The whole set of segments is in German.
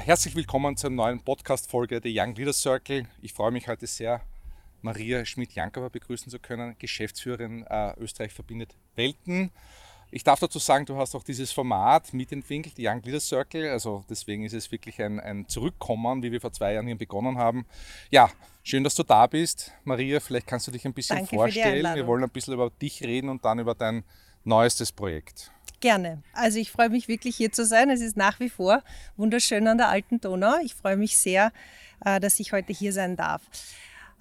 Ja, herzlich willkommen zur neuen Podcast-Folge der Young Leader Circle. Ich freue mich heute sehr, Maria Schmidt-Jankower begrüßen zu können, Geschäftsführerin äh, Österreich verbindet Welten. Ich darf dazu sagen, du hast auch dieses Format mitentwickelt, die Young Leader Circle. Also deswegen ist es wirklich ein, ein Zurückkommen, wie wir vor zwei Jahren hier begonnen haben. Ja, schön, dass du da bist. Maria, vielleicht kannst du dich ein bisschen Danke vorstellen. Wir wollen ein bisschen über dich reden und dann über dein neuestes Projekt. Gerne. Also ich freue mich wirklich hier zu sein. Es ist nach wie vor wunderschön an der alten Donau. Ich freue mich sehr, äh, dass ich heute hier sein darf.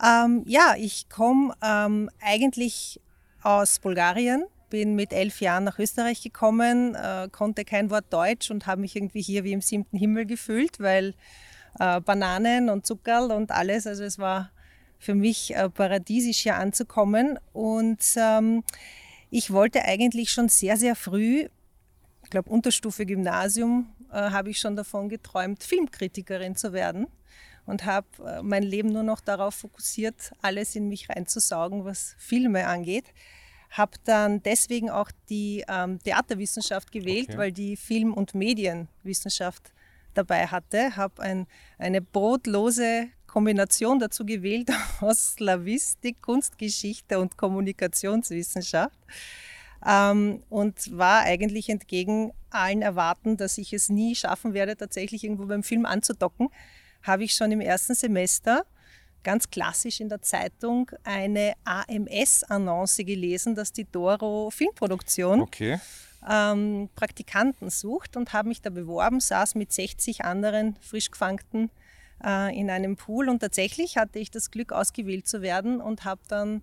Ähm, ja, ich komme ähm, eigentlich aus Bulgarien, bin mit elf Jahren nach Österreich gekommen, äh, konnte kein Wort Deutsch und habe mich irgendwie hier wie im siebten Himmel gefühlt, weil äh, Bananen und Zuckerl und alles, also es war für mich äh, paradiesisch hier anzukommen und ähm, ich wollte eigentlich schon sehr, sehr früh, ich glaube Unterstufe Gymnasium, äh, habe ich schon davon geträumt, Filmkritikerin zu werden und habe äh, mein Leben nur noch darauf fokussiert, alles in mich reinzusaugen, was Filme angeht. Habe dann deswegen auch die ähm, Theaterwissenschaft gewählt, okay. weil die Film- und Medienwissenschaft dabei hatte. Habe ein, eine brotlose Kombination dazu gewählt aus Slavistik, Kunstgeschichte und Kommunikationswissenschaft. Ähm, und war eigentlich entgegen allen Erwarten, dass ich es nie schaffen werde, tatsächlich irgendwo beim Film anzudocken, habe ich schon im ersten Semester ganz klassisch in der Zeitung eine AMS-Annonce gelesen, dass die Doro Filmproduktion okay. ähm, Praktikanten sucht und habe mich da beworben, saß mit 60 anderen frisch gefangten in einem Pool und tatsächlich hatte ich das Glück, ausgewählt zu werden und habe dann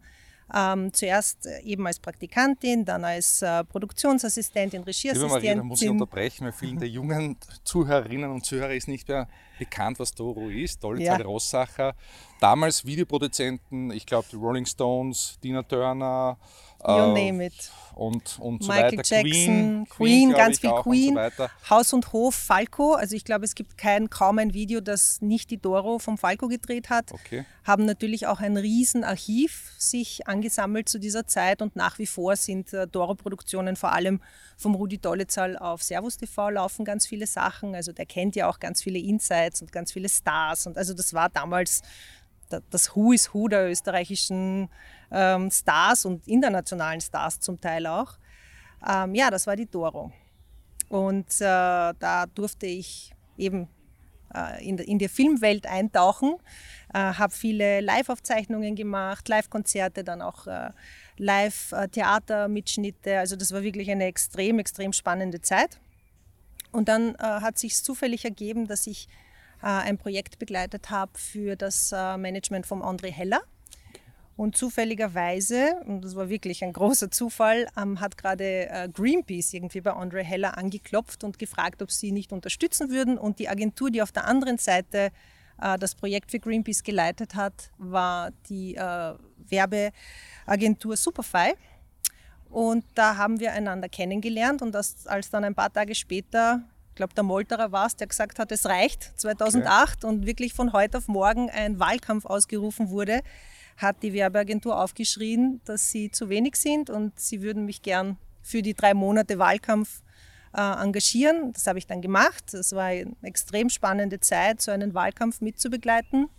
ähm, zuerst eben als Praktikantin, dann als äh, Produktionsassistentin, Regieassistentin. Liebe Maria, da muss ich unterbrechen, weil vielen der jungen Zuhörerinnen und Zuhörer ist nicht mehr bekannt, was Doro ist. Dolzal ja. Rossacher, damals Videoproduzenten, ich glaube die Rolling Stones, Tina Turner. You name it und, und so Michael weiter. Jackson, Queen, Queen ganz viel Queen, und so Haus und Hof, Falco. Also ich glaube, es gibt kein, kaum ein Video, das nicht die Doro vom Falco gedreht hat. Okay. Haben natürlich auch ein Riesenarchiv sich angesammelt zu dieser Zeit und nach wie vor sind äh, Doro-Produktionen vor allem vom Rudi Dollezahl auf Servus TV laufen ganz viele Sachen. Also der kennt ja auch ganz viele Insights und ganz viele Stars und also das war damals das Who is Who der österreichischen ähm, Stars und internationalen Stars zum Teil auch. Ähm, ja, das war die Doro. Und äh, da durfte ich eben äh, in, in die Filmwelt eintauchen, äh, habe viele Live-Aufzeichnungen gemacht, Live-Konzerte, dann auch äh, Live-Theater-Mitschnitte. Also das war wirklich eine extrem, extrem spannende Zeit. Und dann äh, hat sich zufällig ergeben, dass ich ein Projekt begleitet habe für das äh, Management von André Heller. Und zufälligerweise, und das war wirklich ein großer Zufall, ähm, hat gerade äh, Greenpeace irgendwie bei Andre Heller angeklopft und gefragt, ob sie nicht unterstützen würden. Und die Agentur, die auf der anderen Seite das Projekt für Greenpeace geleitet hat, war die Werbeagentur Superfy. Und da haben wir einander kennengelernt und das, als dann ein paar Tage später ich glaube, der Molterer war es, der gesagt hat, es reicht 2008 okay. und wirklich von heute auf morgen ein Wahlkampf ausgerufen wurde, hat die Werbeagentur aufgeschrien, dass sie zu wenig sind und sie würden mich gern für die drei Monate Wahlkampf äh, engagieren. Das habe ich dann gemacht. Das war eine extrem spannende Zeit, so einen Wahlkampf mitzubegleiten.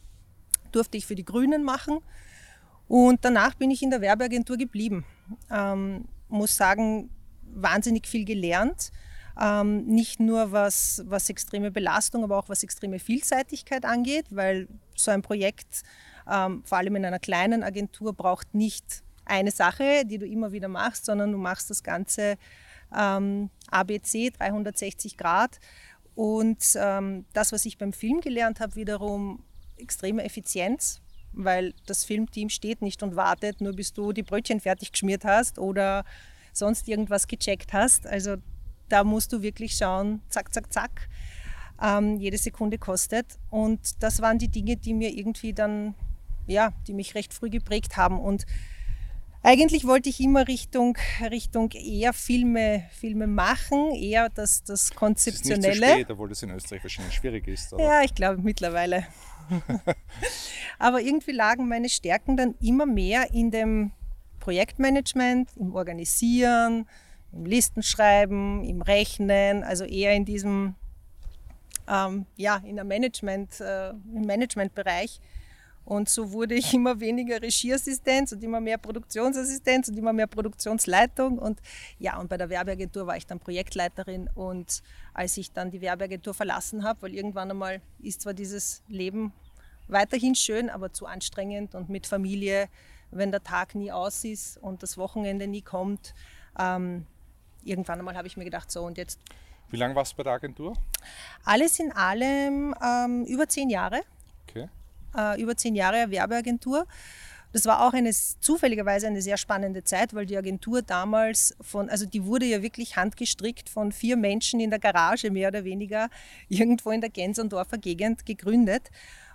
Durfte ich für die Grünen machen. Und danach bin ich in der Werbeagentur geblieben. Ähm, muss sagen, wahnsinnig viel gelernt. Ähm, nicht nur was, was extreme Belastung, aber auch was extreme Vielseitigkeit angeht, weil so ein Projekt, ähm, vor allem in einer kleinen Agentur, braucht nicht eine Sache, die du immer wieder machst, sondern du machst das Ganze ähm, ABC 360 Grad. Und ähm, das, was ich beim Film gelernt habe, wiederum extreme Effizienz, weil das Filmteam steht nicht und wartet, nur bis du die Brötchen fertig geschmiert hast oder sonst irgendwas gecheckt hast. Also da musst du wirklich schauen, zack, zack, zack. ähm, jede Sekunde kostet. Und das waren die Dinge, die mir irgendwie dann, ja, die mich recht früh geprägt haben. Und eigentlich wollte ich immer Richtung, Richtung eher Filme, Filme machen, eher das, das Konzeptionelle. Das ist nicht so spät, obwohl das in Österreich wahrscheinlich schwierig ist. Oder? Ja, ich glaube mittlerweile. Aber irgendwie lagen meine Stärken dann immer mehr in dem Projektmanagement, im Organisieren, im Listenschreiben, im Rechnen, also eher in diesem, ähm, ja, in der Management, äh, im Managementbereich. Und so wurde ich immer weniger Regieassistenz und immer mehr Produktionsassistenz und immer mehr Produktionsleitung. Und ja, und bei der Werbeagentur war ich dann Projektleiterin. Und als ich dann die Werbeagentur verlassen habe, weil irgendwann einmal ist zwar dieses Leben weiterhin schön, aber zu anstrengend und mit Familie, wenn der Tag nie aus ist und das Wochenende nie kommt. Ähm, irgendwann einmal habe ich mir gedacht, so und jetzt. Wie lange warst du bei der Agentur? Alles in allem ähm, über zehn Jahre. Okay. Äh, über zehn Jahre Werbeagentur. Das war auch eine zufälligerweise eine sehr spannende Zeit, weil die Agentur damals von, also die wurde ja wirklich handgestrickt von vier Menschen in der Garage mehr oder weniger irgendwo in der Gensendorfer Gegend gegründet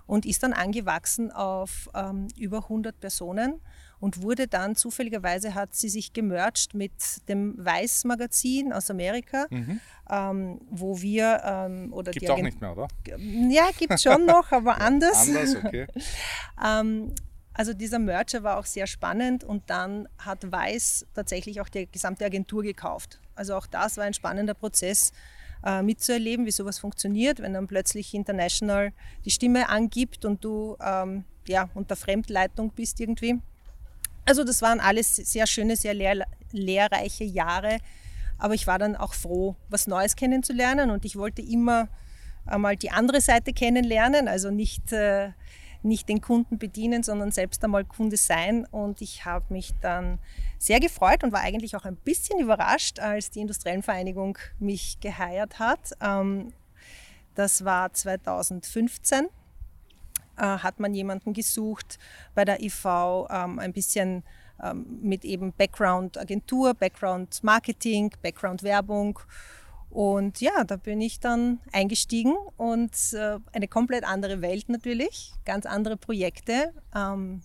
und ist dann angewachsen auf ähm, über 100 Personen und wurde dann zufälligerweise hat sie sich gemerged mit dem Weiß Magazin aus Amerika, mhm. ähm, wo wir ähm, oder gibt auch nicht mehr, oder? Ja, gibt schon noch, aber anders. anders, okay. ähm, also dieser Merger war auch sehr spannend und dann hat Weiß tatsächlich auch die gesamte Agentur gekauft. Also auch das war ein spannender Prozess äh, mitzuerleben, wie sowas funktioniert, wenn dann plötzlich International die Stimme angibt und du ähm, ja, unter Fremdleitung bist irgendwie. Also das waren alles sehr schöne, sehr lehr lehrreiche Jahre. Aber ich war dann auch froh, was Neues kennenzulernen und ich wollte immer einmal die andere Seite kennenlernen, also nicht, äh, nicht den Kunden bedienen, sondern selbst einmal Kunde sein. Und ich habe mich dann sehr gefreut und war eigentlich auch ein bisschen überrascht, als die Industriellenvereinigung mich geheiert hat. Ähm, das war 2015 äh, hat man jemanden gesucht bei der IV, ähm, ein bisschen ähm, mit eben Background Agentur, Background Marketing, Background Werbung. Und ja, da bin ich dann eingestiegen und äh, eine komplett andere Welt natürlich, ganz andere Projekte, ähm,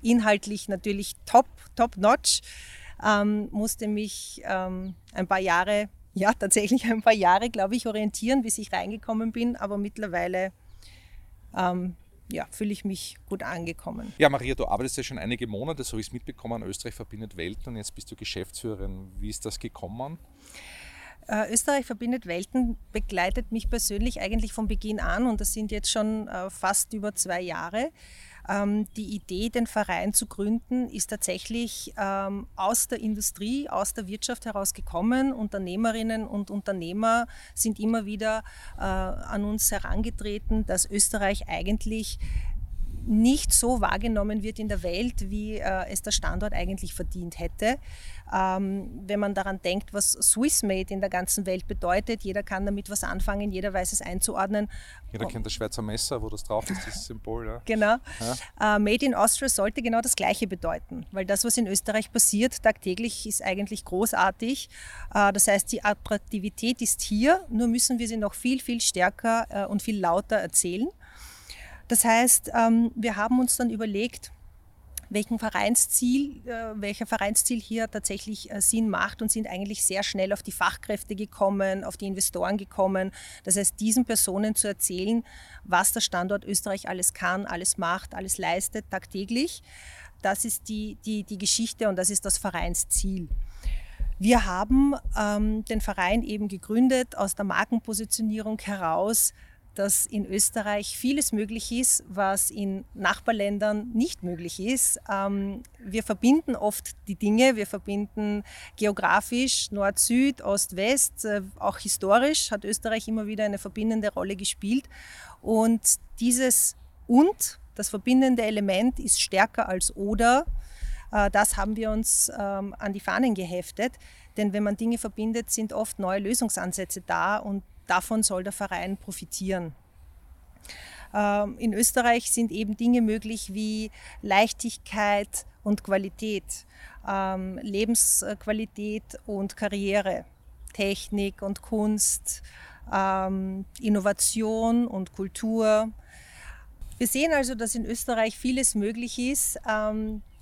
inhaltlich natürlich top, top notch. Ähm, musste mich ähm, ein paar Jahre, ja tatsächlich ein paar Jahre, glaube ich, orientieren, bis ich reingekommen bin, aber mittlerweile ähm, ja, fühle ich mich gut angekommen. Ja, Maria, du arbeitest ja schon einige Monate, so wie ich es mitbekommen, Österreich verbindet Welten und jetzt bist du Geschäftsführerin. Wie ist das gekommen? Äh, Österreich verbindet Welten begleitet mich persönlich eigentlich von Beginn an und das sind jetzt schon äh, fast über zwei Jahre. Ähm, die Idee, den Verein zu gründen, ist tatsächlich ähm, aus der Industrie, aus der Wirtschaft heraus gekommen. Unternehmerinnen und Unternehmer sind immer wieder äh, an uns herangetreten, dass Österreich eigentlich nicht so wahrgenommen wird in der Welt, wie äh, es der Standort eigentlich verdient hätte. Ähm, wenn man daran denkt, was Swissmade in der ganzen Welt bedeutet, jeder kann damit was anfangen, jeder weiß es einzuordnen. Jeder kennt das Schweizer Messer, wo das drauf ist, das Symbol. Ja. Genau. Ja. Äh, Made in Austria sollte genau das Gleiche bedeuten, weil das, was in Österreich passiert, tagtäglich ist eigentlich großartig. Äh, das heißt, die Attraktivität ist hier, nur müssen wir sie noch viel, viel stärker äh, und viel lauter erzählen. Das heißt, ähm, wir haben uns dann überlegt, welchen Vereinsziel, äh, welcher Vereinsziel hier tatsächlich äh, Sinn macht und sind eigentlich sehr schnell auf die Fachkräfte gekommen, auf die Investoren gekommen. Das heißt, diesen Personen zu erzählen, was der Standort Österreich alles kann, alles macht, alles leistet tagtäglich. Das ist die, die, die Geschichte und das ist das Vereinsziel. Wir haben ähm, den Verein eben gegründet aus der Markenpositionierung heraus, dass in Österreich vieles möglich ist, was in Nachbarländern nicht möglich ist. Ähm, wir verbinden oft die Dinge, wir verbinden geografisch Nord-Süd, Ost-West, äh, auch historisch hat Österreich immer wieder eine verbindende Rolle gespielt. Und dieses und, das verbindende Element ist stärker als oder. Äh, das haben wir uns ähm, an die Fahnen geheftet. Denn wenn man Dinge verbindet, sind oft neue Lösungsansätze da und davon soll der Verein profitieren. Ähm, in Österreich sind eben Dinge möglich wie Leichtigkeit und Qualität, ähm, Lebensqualität und Karriere, Technik und Kunst, ähm, Innovation und Kultur. Wir sehen also, dass in Österreich vieles möglich ist.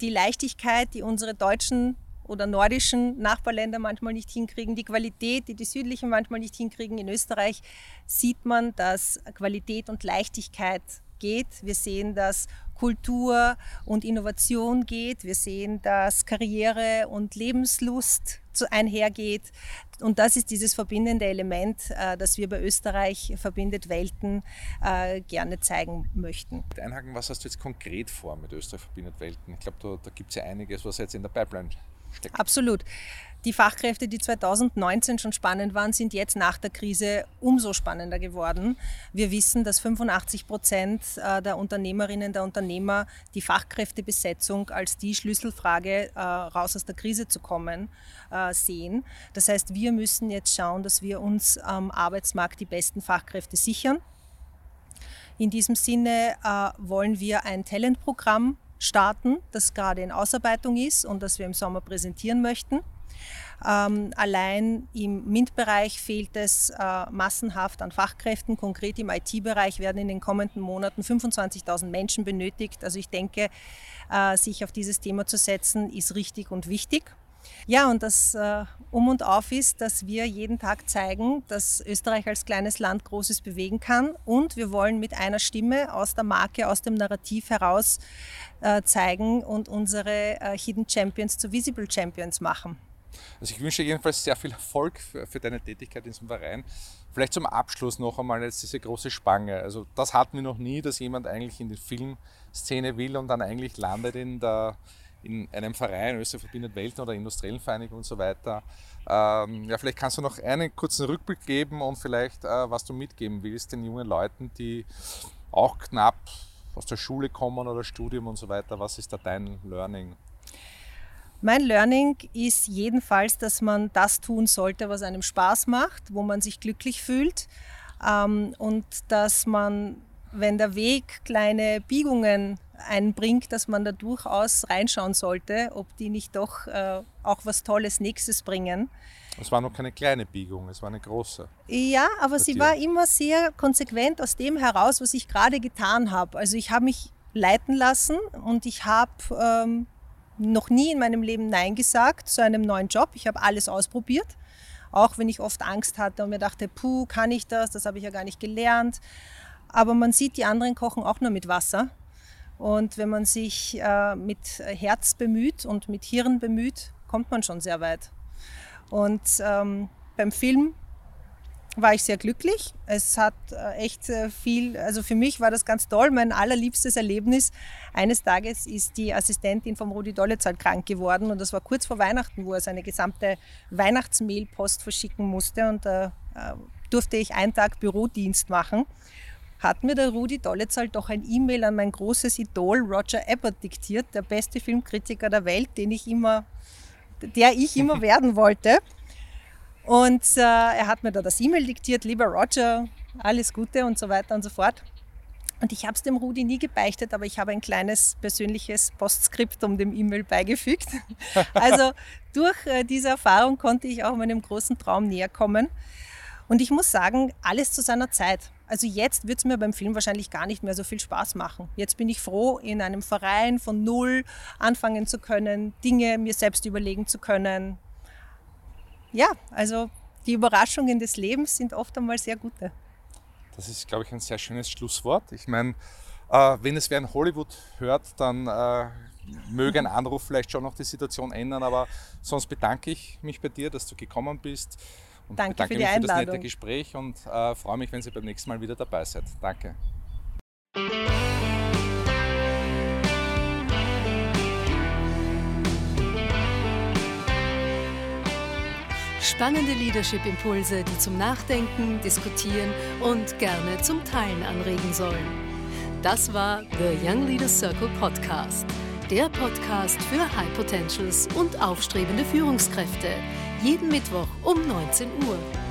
Die Leichtigkeit, die unsere deutschen oder nordischen Nachbarländer manchmal nicht hinkriegen, die Qualität, die die südlichen manchmal nicht hinkriegen. In Österreich sieht man, dass Qualität und Leichtigkeit geht. Wir sehen, dass Kultur und Innovation geht. Wir sehen, dass Karriere und Lebenslust einhergeht. Und das ist dieses verbindende Element, äh, das wir bei Österreich verbindet Welten äh, gerne zeigen möchten. Einhaken, was hast du jetzt konkret vor mit Österreich verbindet Welten? Ich glaube, da, da gibt es ja einiges, was jetzt in der Pipeline steckt. Absolut. Die Fachkräfte, die 2019 schon spannend waren, sind jetzt nach der Krise umso spannender geworden. Wir wissen, dass 85 Prozent äh, der Unternehmerinnen, der Unternehmer die Fachkräftebesetzung als die Schlüsselfrage, äh, raus aus der Krise zu kommen, äh, sehen. Das heißt, wir müssen jetzt schauen, dass wir uns am Arbeitsmarkt die besten Fachkräfte sichern. In diesem Sinne wollen wir ein Talentprogramm starten, das gerade in Ausarbeitung ist und das wir im Sommer präsentieren möchten. Ähm, allein im MINT-Bereich fehlt es äh, massenhaft an Fachkräften. Konkret im IT-Bereich werden in den kommenden Monaten 25.000 Menschen benötigt. Also ich denke, äh, sich auf dieses Thema zu setzen, ist richtig und wichtig. Ja, und das äh, Um und Auf ist, dass wir jeden Tag zeigen, dass Österreich als kleines Land Großes bewegen kann. Und wir wollen mit einer Stimme aus der Marke, aus dem Narrativ heraus äh, zeigen und unsere äh, Hidden Champions zu Visible Champions machen. Also ich wünsche jedenfalls sehr viel Erfolg für, für, deine Tätigkeit in diesem Verein. Vielleicht zum Abschluss noch einmal jetzt diese große Spange. Also das hatten wir noch nie, dass jemand eigentlich in die Filmszene will und dann eigentlich landet in der in einem Verein, Österreich verbindet Welten oder industriellen Vereinigung und so weiter. Ähm, ja, vielleicht kannst du noch einen kurzen Rückblick geben und vielleicht, äh, was du mitgeben willst den jungen Leuten, die auch knapp aus der Schule kommen oder Studium und so weiter. Was ist da dein Learning? Mein Learning ist jedenfalls, dass man das tun sollte, was einem Spaß macht, wo man sich glücklich fühlt ähm, und dass man, wenn der Weg kleine Biegungen einbringt, dass man da durchaus reinschauen sollte, ob die nicht doch äh, auch was Tolles Nächstes bringen. Es war noch keine kleine Biegung, es war eine große. Ja, aber sie dir. war immer sehr konsequent aus dem heraus, was ich gerade getan habe. Also ich habe mich leiten lassen und ich habe ähm, noch nie in meinem Leben Nein gesagt zu einem neuen Job. Ich habe alles ausprobiert, auch wenn ich oft Angst hatte und mir dachte, puh, kann ich das? Das habe ich ja gar nicht gelernt. Aber man sieht, die anderen kochen auch nur mit Wasser. Und wenn man sich äh, mit Herz bemüht und mit Hirn bemüht, kommt man schon sehr weit. Und ähm, beim Film war ich sehr glücklich. Es hat äh, echt äh, viel, also für mich war das ganz toll. Mein allerliebstes Erlebnis eines Tages ist die Assistentin vom Rudi Dollezahl krank geworden und das war kurz vor Weihnachten, wo er seine gesamte Weihnachtsmailpost verschicken musste und da äh, durfte ich einen Tag Bürodienst machen hat mir der Rudi Dollezahl doch ein E-Mail an mein großes Idol Roger Ebert diktiert, der beste Filmkritiker der Welt, den ich immer, der ich immer werden wollte. Und äh, er hat mir da das E-Mail diktiert, lieber Roger, alles Gute und so weiter und so fort. Und ich habe es dem Rudi nie gebeichtet, aber ich habe ein kleines persönliches Postskript um dem E-Mail beigefügt. Also durch äh, diese Erfahrung konnte ich auch meinem großen Traum näher kommen. Und ich muss sagen, alles zu seiner Zeit. Also jetzt wird es mir beim Film wahrscheinlich gar nicht mehr so viel Spaß machen. Jetzt bin ich froh, in einem Verein von null anfangen zu können, Dinge mir selbst überlegen zu können. Ja, also die Überraschungen des Lebens sind oft einmal sehr gute. Das ist, glaube ich, ein sehr schönes Schlusswort. Ich meine, äh, wenn es wer in Hollywood hört, dann äh, möge ein Anruf vielleicht schon noch die Situation ändern, aber sonst bedanke ich mich bei dir, dass du gekommen bist. Und Danke bedanke für die mich Einladung. für das nette Gespräch und äh, freue mich, wenn Sie beim nächsten Mal wieder dabei seid. Danke. Spannende Leadership-Impulse, die zum Nachdenken, Diskutieren und gerne zum Teilen anregen sollen. Das war The Young Leaders Circle Podcast. Der Podcast für High Potentials und aufstrebende Führungskräfte jeden Mittwoch um 19 Uhr.